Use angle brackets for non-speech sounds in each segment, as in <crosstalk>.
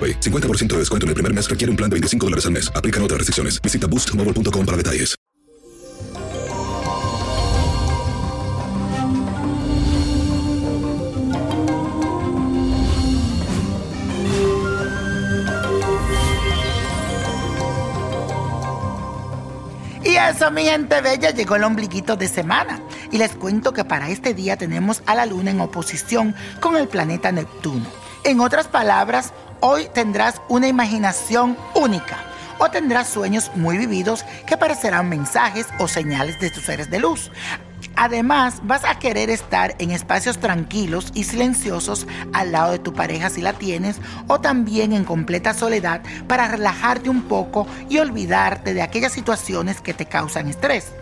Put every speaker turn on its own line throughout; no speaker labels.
AroPay. 50% de descuento en el primer mes requiere un plan de 25 dólares al mes. Aplican otras restricciones. Visita boostmobile.com para detalles.
Y eso, mi gente bella, llegó el ombliguito de semana. Y les cuento que para este día tenemos a la luna en oposición con el planeta Neptuno. En otras palabras, hoy tendrás una imaginación única o tendrás sueños muy vividos que parecerán mensajes o señales de tus seres de luz. Además, vas a querer estar en espacios tranquilos y silenciosos al lado de tu pareja si la tienes o también en completa soledad para relajarte un poco y olvidarte de aquellas situaciones que te causan estrés.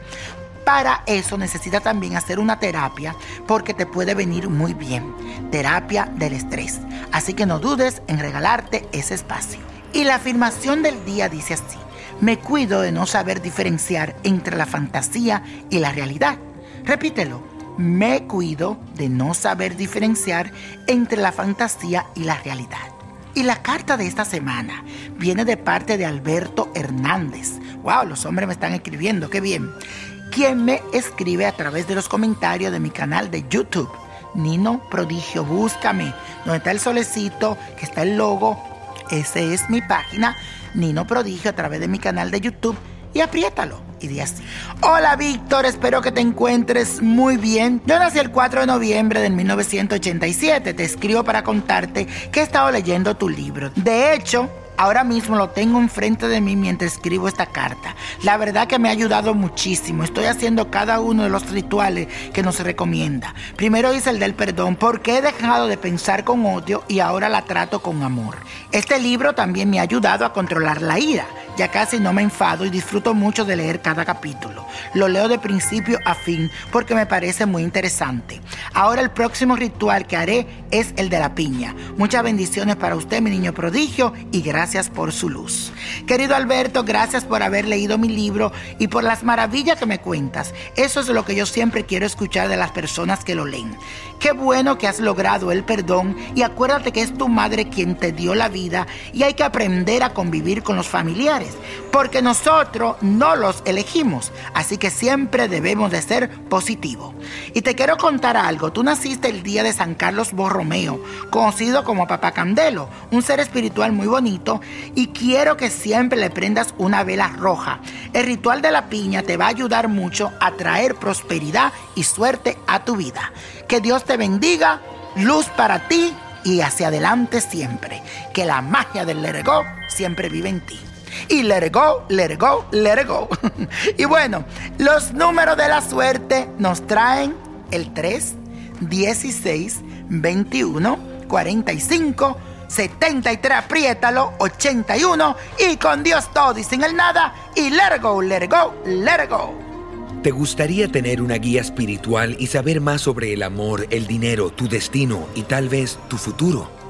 Para eso necesitas también hacer una terapia porque te puede venir muy bien. Terapia del estrés. Así que no dudes en regalarte ese espacio. Y la afirmación del día dice así. Me cuido de no saber diferenciar entre la fantasía y la realidad. Repítelo. Me cuido de no saber diferenciar entre la fantasía y la realidad. Y la carta de esta semana viene de parte de Alberto Hernández. Wow, los hombres me están escribiendo, qué bien quien me escribe a través de los comentarios de mi canal de YouTube. Nino Prodigio, búscame. Donde está el solecito, que está el logo. Ese es mi página, Nino Prodigio, a través de mi canal de YouTube. Y apriétalo. Y di así. Hola Víctor, espero que te encuentres muy bien. Yo nací el 4 de noviembre de 1987. Te escribo para contarte que he estado leyendo tu libro. De hecho, Ahora mismo lo tengo enfrente de mí mientras escribo esta carta. La verdad que me ha ayudado muchísimo. Estoy haciendo cada uno de los rituales que nos recomienda. Primero hice el del perdón porque he dejado de pensar con odio y ahora la trato con amor. Este libro también me ha ayudado a controlar la ira. Ya casi no me enfado y disfruto mucho de leer cada capítulo. Lo leo de principio a fin porque me parece muy interesante. Ahora el próximo ritual que haré es el de la piña. Muchas bendiciones para usted, mi niño prodigio, y gracias por su luz. Querido Alberto, gracias por haber leído mi libro y por las maravillas que me cuentas. Eso es lo que yo siempre quiero escuchar de las personas que lo leen. Qué bueno que has logrado el perdón y acuérdate que es tu madre quien te dio la vida y hay que aprender a convivir con los familiares porque nosotros no los elegimos, así que siempre debemos de ser positivos. Y te quiero contar algo, tú naciste el día de San Carlos Borromeo, conocido como Papá Candelo, un ser espiritual muy bonito, y quiero que siempre le prendas una vela roja. El ritual de la piña te va a ayudar mucho a traer prosperidad y suerte a tu vida. Que Dios te bendiga, luz para ti y hacia adelante siempre. Que la magia del Lerego siempre vive en ti. Y let it go, let it go, let it go. <laughs> y bueno, los números de la suerte nos traen el 3, 16, 21, 45, 73, apriétalo, 81 y con Dios todo y sin el nada y let go, let go, let go.
¿Te gustaría tener una guía espiritual y saber más sobre el amor, el dinero, tu destino y tal vez tu futuro?